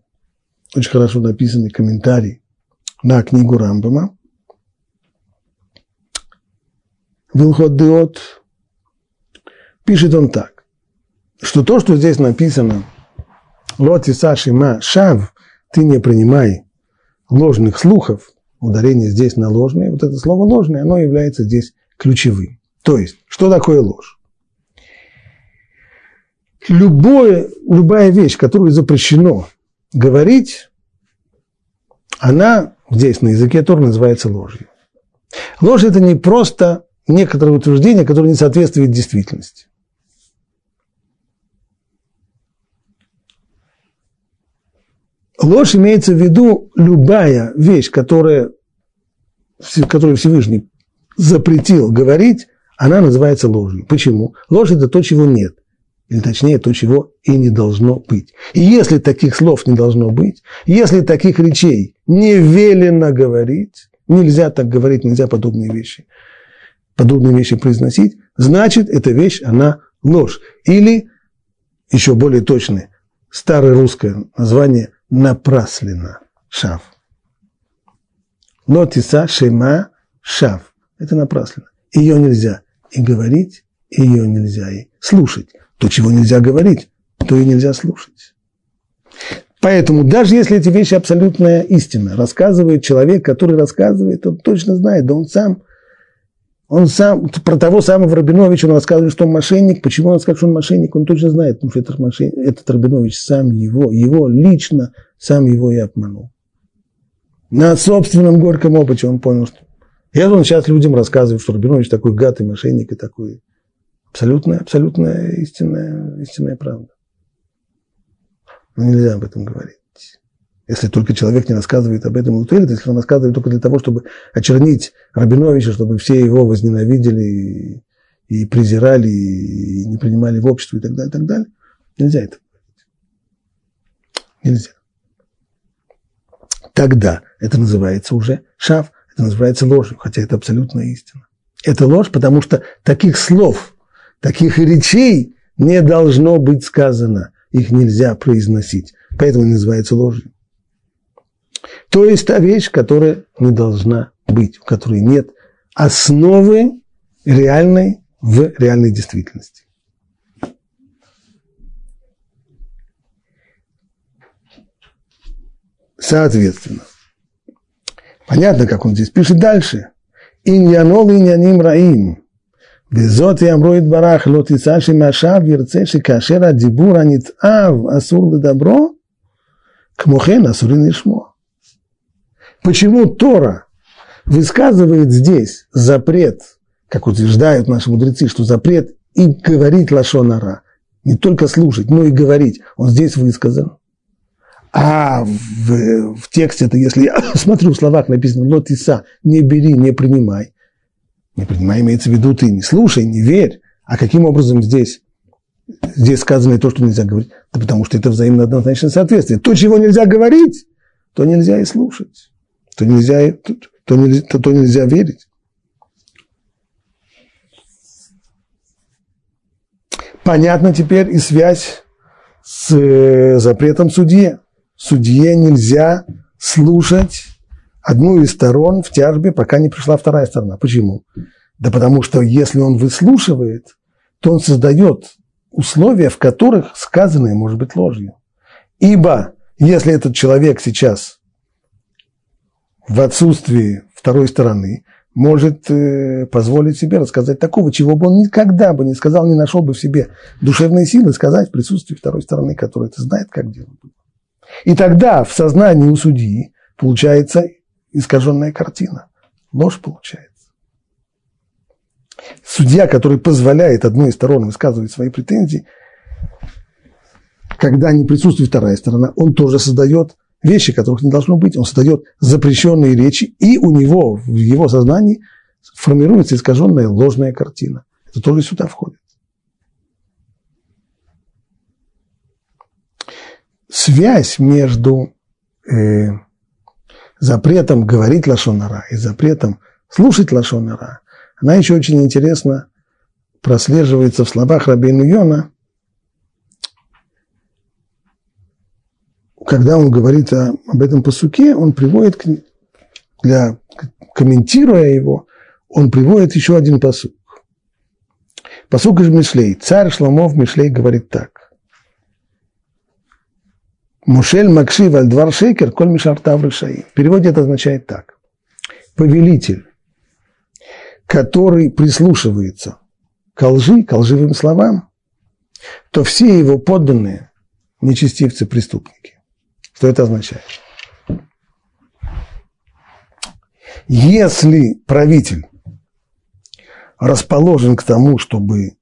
очень хорошо написанный комментарий на книгу Рамбама. Вилхот Диот пишет он так, что то, что здесь написано, Лоти Сашима Шав, ты не принимай ложных слухов, ударение здесь на ложные, вот это слово ложное, оно является здесь ключевым. То есть, что такое ложь? любое, любая вещь, которую запрещено говорить, она здесь на языке Тор называется ложью. Ложь – это не просто некоторое утверждение, которое не соответствует действительности. Ложь имеется в виду любая вещь, которая, которую Всевышний запретил говорить, она называется ложью. Почему? Ложь – это то, чего нет. Или точнее, то, чего и не должно быть. И если таких слов не должно быть, если таких речей не велено говорить, нельзя так говорить, нельзя подобные вещи, подобные вещи произносить, значит, эта вещь, она ложь. Или, еще более точное, старое русское название – напраслина, шав. Лотиса шема шав. Это напраслина. Ее нельзя и говорить, и ее нельзя и слушать. То, чего нельзя говорить, то и нельзя слушать. Поэтому даже если эти вещи абсолютная истина, рассказывает человек, который рассказывает, он точно знает, да он сам, он сам, про того самого Рабиновича он рассказывает, что он мошенник. Почему он сказал, что он мошенник? Он точно знает, потому что этот, мошенник, этот Рабинович сам его, его лично, сам его и обманул. На собственном горьком опыте он понял, что... Я он сейчас людям рассказываю, что Рабинович такой гад и мошенник и такой Абсолютная, абсолютная истинная, истинная правда. Но нельзя об этом говорить. Если только человек не рассказывает об этом Лутелит, если он рассказывает только для того, чтобы очернить Рабиновича, чтобы все его возненавидели и, и презирали, и не принимали в общество и так далее, и так далее, нельзя это. Нельзя. Тогда это называется уже шав, это называется ложью, хотя это абсолютная истина. Это ложь, потому что таких слов, Таких речей не должно быть сказано. Их нельзя произносить. Поэтому называется ложью. То есть та вещь, которая не должна быть, в которой нет основы реальной в реальной действительности. Соответственно, понятно, как он здесь пишет дальше. Иньянол иньяним раим. Безот и амроид барах лот и саши машав ерцеши кашера дибура нитав асур добро. Кмохен асурин ишмо. Почему Тора высказывает здесь запрет, как утверждают наши мудрецы, что запрет и говорить лашонара, не только слушать, но и говорить, он здесь высказан. А в, в тексте это, если я смотрю в словах написано «лотиса», не бери, не принимай, не принимай, имеется в виду, ты не слушай, не верь. А каким образом здесь, здесь сказано то, что нельзя говорить? Да потому что это взаимно однозначное соответствие. То, чего нельзя говорить, то нельзя и слушать. То нельзя, то, то, нельзя, то, то нельзя верить. Понятно теперь и связь с э, запретом судье. Судье нельзя слушать одну из сторон в тяжбе, пока не пришла вторая сторона. Почему? Да потому что если он выслушивает, то он создает условия, в которых сказанное может быть ложью. Ибо если этот человек сейчас в отсутствии второй стороны может э, позволить себе рассказать такого, чего бы он никогда бы не сказал, не нашел бы в себе душевные силы сказать в присутствии второй стороны, которая это знает, как делать. И тогда в сознании у судьи получается искаженная картина. Ложь получается. Судья, который позволяет одной из сторон высказывать свои претензии, когда не присутствует вторая сторона, он тоже создает вещи, которых не должно быть. Он создает запрещенные речи, и у него, в его сознании, формируется искаженная ложная картина. Это тоже сюда входит. Связь между э, запретом говорить лашонара и запретом слушать лашонара, она еще очень интересно прослеживается в словах Рабейну Йона, когда он говорит о, об этом посуке, он приводит, для, комментируя его, он приводит еще один посук. Посук из Мишлей. Царь Шламов Мишлей говорит так. Мушель Макшив Альдвар Шейкер, Коль Мишартав Решаи. В переводе это означает так. Повелитель, который прислушивается к лжи, к лживым словам, то все его подданные – нечестивцы, преступники. Что это означает? Если правитель расположен к тому, чтобы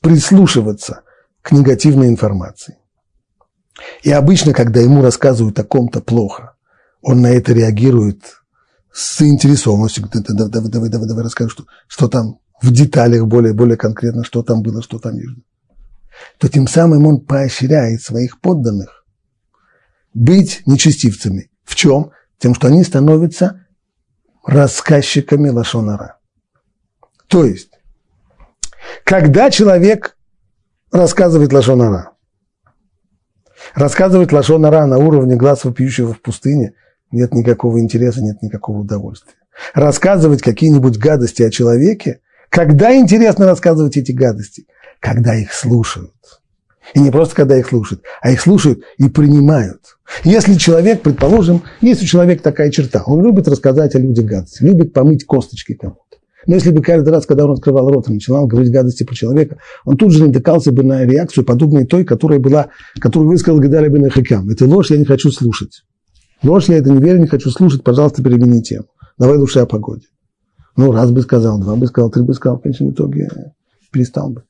прислушиваться к негативной информации, и обычно, когда ему рассказывают о ком-то плохо, он на это реагирует с заинтересованностью. Давай, давай, давай, давай, давай расскажи, что, что там в деталях более, более конкретно, что там было, что там есть. То тем самым он поощряет своих подданных быть нечестивцами. В чем? Тем, что они становятся рассказчиками лошонара. То есть, когда человек рассказывает лошонара, рассказывает лошонара на уровне глаз вопиющего в пустыне, нет никакого интереса, нет никакого удовольствия. Рассказывать какие-нибудь гадости о человеке, когда интересно рассказывать эти гадости? Когда их слушают. И не просто когда их слушают, а их слушают и принимают. Если человек, предположим, есть у человека такая черта, он любит рассказать о людях гадости, любит помыть косточки кому-то. Но если бы каждый раз, когда он открывал рот и начинал говорить гадости про человека, он тут же натыкался бы на реакцию, подобной той, которая была, которую высказал Гадали бы на Хакам. Это ложь, я не хочу слушать. Ложь, я это не верю, не хочу слушать, пожалуйста, перемени тему. Давай лучше о погоде. Ну, раз бы сказал, два бы сказал, три бы сказал, в конечном итоге перестал бы.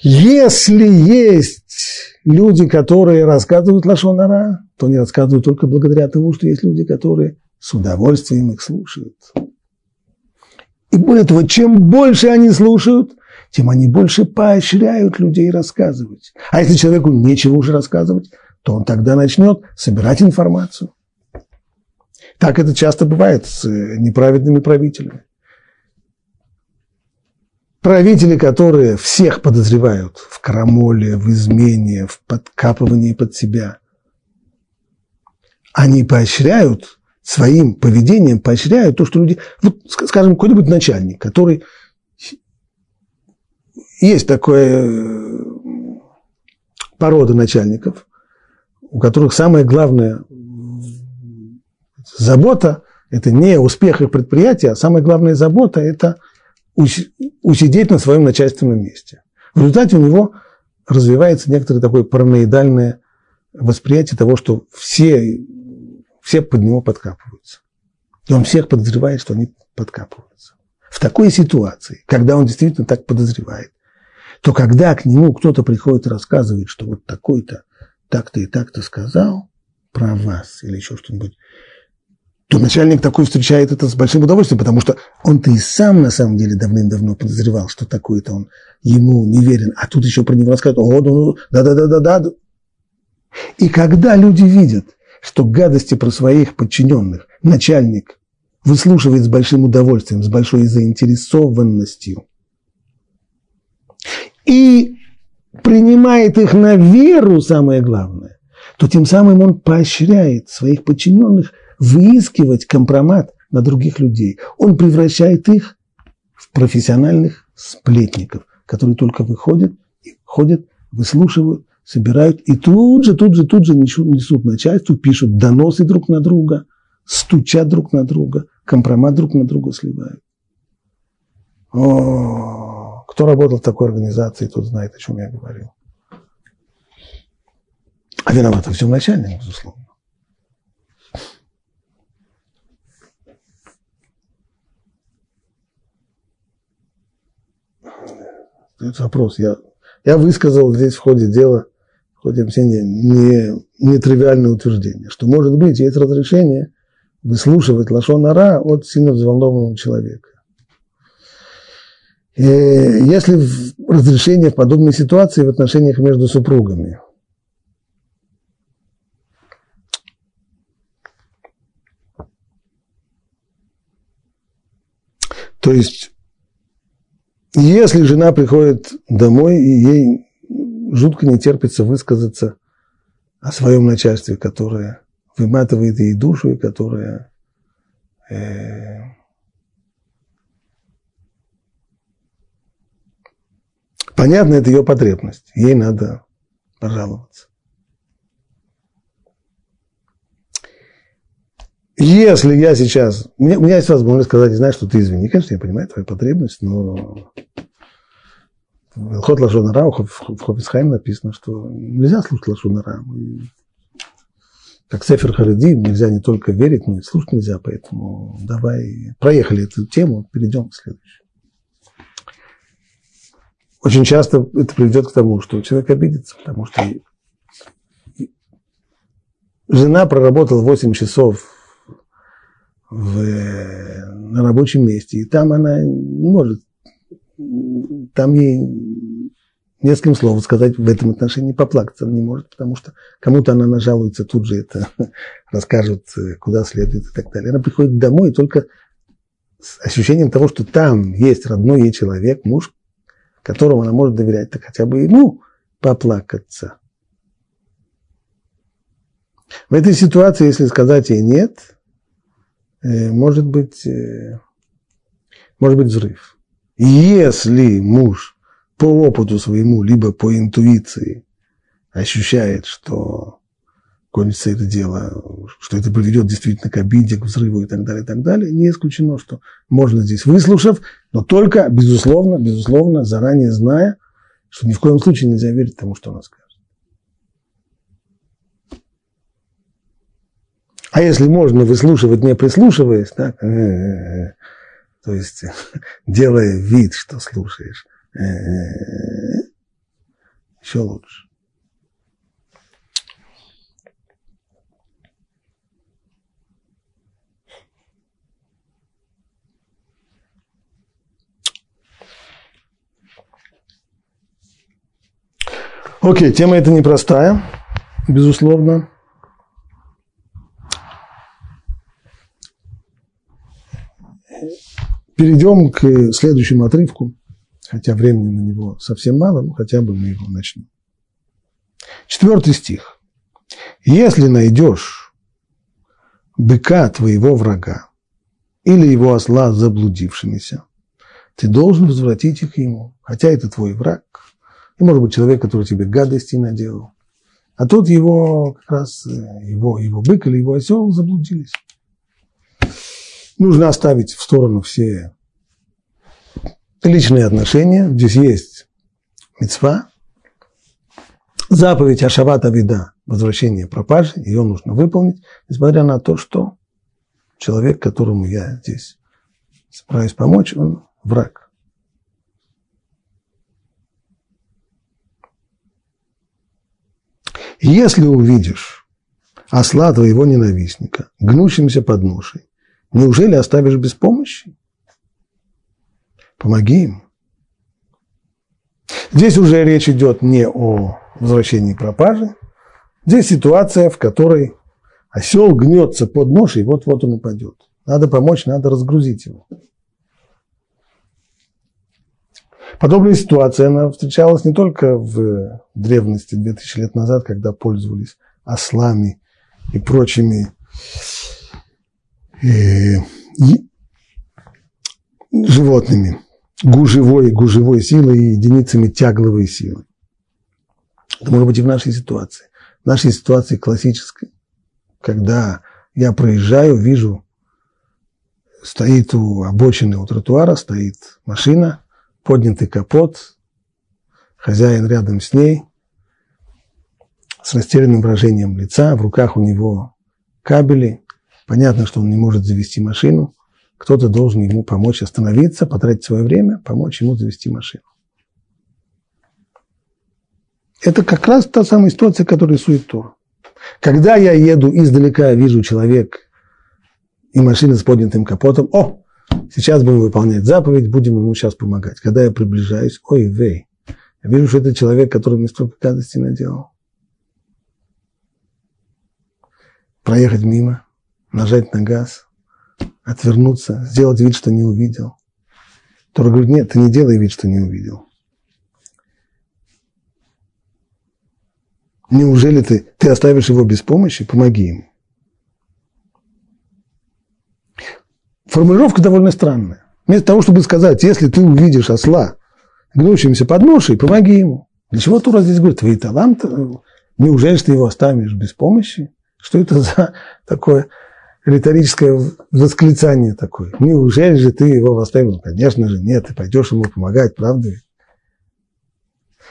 Если есть люди, которые рассказывают лошонара, то они рассказывают только благодаря тому, что есть люди, которые с удовольствием их слушают. И более того, чем больше они слушают, тем они больше поощряют людей рассказывать. А если человеку нечего уже рассказывать, то он тогда начнет собирать информацию. Так это часто бывает с неправедными правителями. Правители, которые всех подозревают в крамоле, в измене, в подкапывании под себя, они поощряют своим поведением, поощряют то, что люди... Вот, скажем, какой-нибудь начальник, который... Есть такая э, порода начальников, у которых самое главное забота – это не успех их предприятия, а самая главная забота – это усидеть на своем начальственном месте. В результате у него развивается некоторое такое параноидальное восприятие того, что все, все под него подкапываются. И он всех подозревает, что они подкапываются. В такой ситуации, когда он действительно так подозревает, то когда к нему кто-то приходит и рассказывает, что вот такой-то так-то и так-то сказал про вас или еще что-нибудь, то начальник такой встречает это с большим удовольствием, потому что он-то и сам на самом деле давным-давно подозревал, что такой-то он ему не верен, а тут еще про него рассказывают, о, ну, да-да-да-да-да. И когда люди видят, что гадости про своих подчиненных начальник выслушивает с большим удовольствием, с большой заинтересованностью, и принимает их на веру, самое главное, то тем самым он поощряет своих подчиненных выискивать компромат на других людей. Он превращает их в профессиональных сплетников, которые только выходят, ходят, выслушивают, собирают и тут же, тут же, тут же несут, несут начальству, пишут доносы друг на друга, стучат друг на друга, компромат друг на друга сливают. О, кто работал в такой организации, тот знает, о чем я говорил. А виноват во всем начальник, безусловно. Задается вопрос. Я, я высказал здесь в ходе дела, в ходе объяснения не, нетривиальное утверждение, что, может быть, есть разрешение выслушивать лошонара от сильно взволнованного человека. И если разрешение в подобной ситуации в отношениях между супругами, то есть если жена приходит домой, и ей жутко не терпится высказаться о своем начальстве, которое выматывает ей душу и которое э, понятно, это ее потребность, ей надо пожаловаться. Если я сейчас, у меня, у меня есть возможность сказать, знаешь, что ты извини, конечно, я понимаю твою потребность, но Ход Лашонара, в Хофисхайм написано, что нельзя слушать Лашонара. Как Сефер Харидим, нельзя не только верить, но и слушать нельзя, поэтому давай, проехали эту тему, перейдем к следующей. Очень часто это приведет к тому, что человек обидится, потому что жена проработала 8 часов в, на рабочем месте, и там она не может там ей не с кем слово сказать в этом отношении, поплакаться не может, потому что кому-то она нажалуется, тут же это расскажут, куда следует и так далее. Она приходит домой только с ощущением того, что там есть родной ей человек, муж, которому она может доверять, так хотя бы ему поплакаться. В этой ситуации, если сказать ей нет, э, может быть, э, может быть взрыв. Если муж по опыту своему, либо по интуиции ощущает, что кончится это дело, что это приведет действительно к обиде, к взрыву и так далее, и так далее, не исключено, что можно здесь выслушав, но только, безусловно, безусловно, заранее зная, что ни в коем случае нельзя верить тому, что она скажет. А если можно выслушивать, не прислушиваясь, так, э -э -э, то есть делая вид, что слушаешь, еще лучше. Окей, тема эта непростая, безусловно. Перейдем к следующему отрывку, хотя времени на него совсем мало, но хотя бы мы его начнем. Четвертый стих. «Если найдешь быка твоего врага или его осла заблудившимися, ты должен возвратить их ему, хотя это твой враг, и, может быть, человек, который тебе гадости наделал. А тут его, как раз, э, его, его бык или его осел заблудились нужно оставить в сторону все личные отношения. Здесь есть мецва, заповедь Ашавата Вида, возвращение пропажи, ее нужно выполнить, несмотря на то, что человек, которому я здесь собираюсь помочь, он враг. Если увидишь осла твоего ненавистника, гнущимся под ношей, Неужели оставишь без помощи? Помоги им. Здесь уже речь идет не о возвращении пропажи. Здесь ситуация, в которой осел гнется под нож, и вот-вот он упадет. Надо помочь, надо разгрузить его. Подобная ситуация она встречалась не только в древности, 2000 лет назад, когда пользовались ослами и прочими э, животными, гужевой, гужевой силой и единицами тягловой силы. Это может быть и в нашей ситуации. В нашей ситуации классической, когда я проезжаю, вижу, стоит у обочины, у тротуара, стоит машина, поднятый капот, хозяин рядом с ней, с растерянным выражением лица, в руках у него кабели, Понятно, что он не может завести машину. Кто-то должен ему помочь остановиться, потратить свое время, помочь ему завести машину. Это как раз та самая ситуация, которая рисует Тор. Когда я еду издалека, вижу человек и машина с поднятым капотом, о, сейчас будем выполнять заповедь, будем ему сейчас помогать. Когда я приближаюсь, ой, вей, я вижу, что это человек, который мне столько гадости наделал. Проехать мимо – нажать на газ, отвернуться, сделать вид, что не увидел. Тора говорит, нет, ты не делай вид, что не увидел. Неужели ты, ты оставишь его без помощи? Помоги ему. Формулировка довольно странная. Вместо того, чтобы сказать, если ты увидишь осла, гнущимся под ношей, помоги ему. Для чего Тура здесь говорит, твои таланты, неужели ты его оставишь без помощи? Что это за такое риторическое восклицание такое. Неужели же ты его? Ну, конечно же, нет, ты пойдешь ему помогать, правда?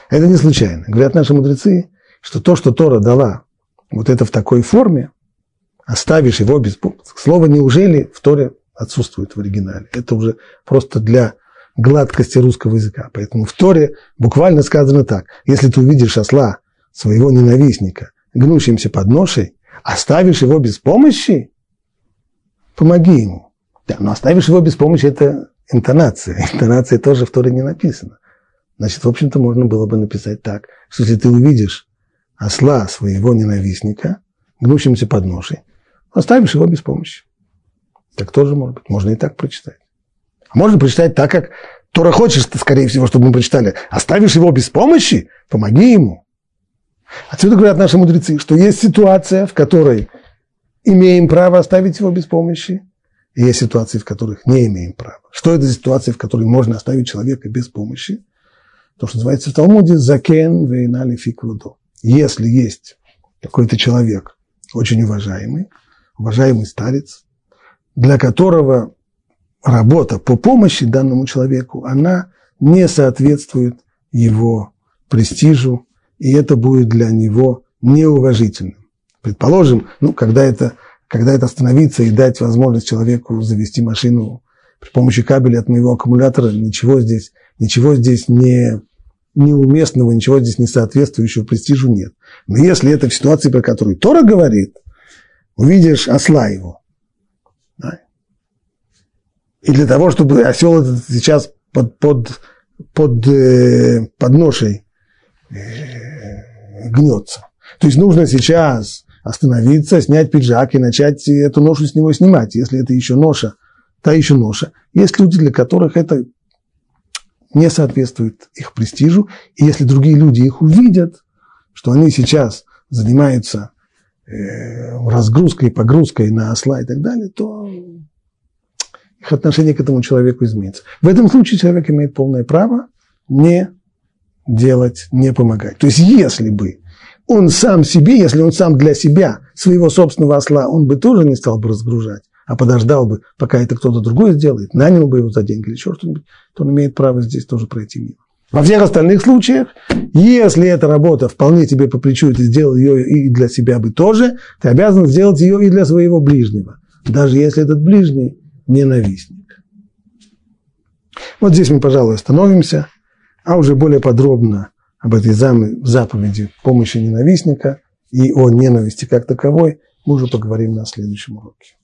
Это не случайно. Говорят наши мудрецы, что то, что Тора дала, вот это в такой форме, оставишь его без... Слово «неужели» в Торе отсутствует в оригинале. Это уже просто для гладкости русского языка. Поэтому в Торе буквально сказано так. Если ты увидишь осла своего ненавистника, гнущимся под ношей, оставишь его без помощи, помоги ему. Да, но оставишь его без помощи – это интонация. Интонация тоже в Торе не написана. Значит, в общем-то, можно было бы написать так, что если ты увидишь осла своего ненавистника, гнущимся под ношей, оставишь его без помощи. Так тоже может быть. Можно и так прочитать. А можно прочитать так, как Тора хочешь, скорее всего, чтобы мы прочитали. Оставишь его без помощи, помоги ему. Отсюда говорят наши мудрецы, что есть ситуация, в которой имеем право оставить его без помощи, и есть ситуации, в которых не имеем права. Что это за ситуации, в которой можно оставить человека без помощи? То, что называется в Талмуде «закен вейнали фиквудо». Если есть какой-то человек, очень уважаемый, уважаемый старец, для которого работа по помощи данному человеку, она не соответствует его престижу, и это будет для него неуважительным. Предположим, ну, когда это, когда это остановиться и дать возможность человеку завести машину при помощи кабеля от моего аккумулятора, ничего здесь, ничего здесь не, неуместного, ничего здесь не соответствующего престижу нет. Но если это в ситуации, про которую Тора говорит, увидишь осла его, да, и для того, чтобы осел этот сейчас под, под, под, э, под ношей э, гнется. То есть нужно сейчас остановиться, снять пиджак и начать эту ношу с него снимать, если это еще ноша, та еще ноша. Есть люди, для которых это не соответствует их престижу, и если другие люди их увидят, что они сейчас занимаются э, разгрузкой, погрузкой на осла и так далее, то их отношение к этому человеку изменится. В этом случае человек имеет полное право не делать, не помогать. То есть, если бы он сам себе, если он сам для себя, своего собственного осла, он бы тоже не стал бы разгружать, а подождал бы, пока это кто-то другой сделает, нанял бы его за деньги или еще что-нибудь, то он имеет право здесь тоже пройти мимо. Во всех остальных случаях, если эта работа вполне тебе по плечу, и ты сделал ее и для себя бы тоже, ты обязан сделать ее и для своего ближнего, даже если этот ближний ненавистник. Вот здесь мы, пожалуй, остановимся, а уже более подробно об этой заповеди помощи ненавистника и о ненависти как таковой мы уже поговорим на следующем уроке.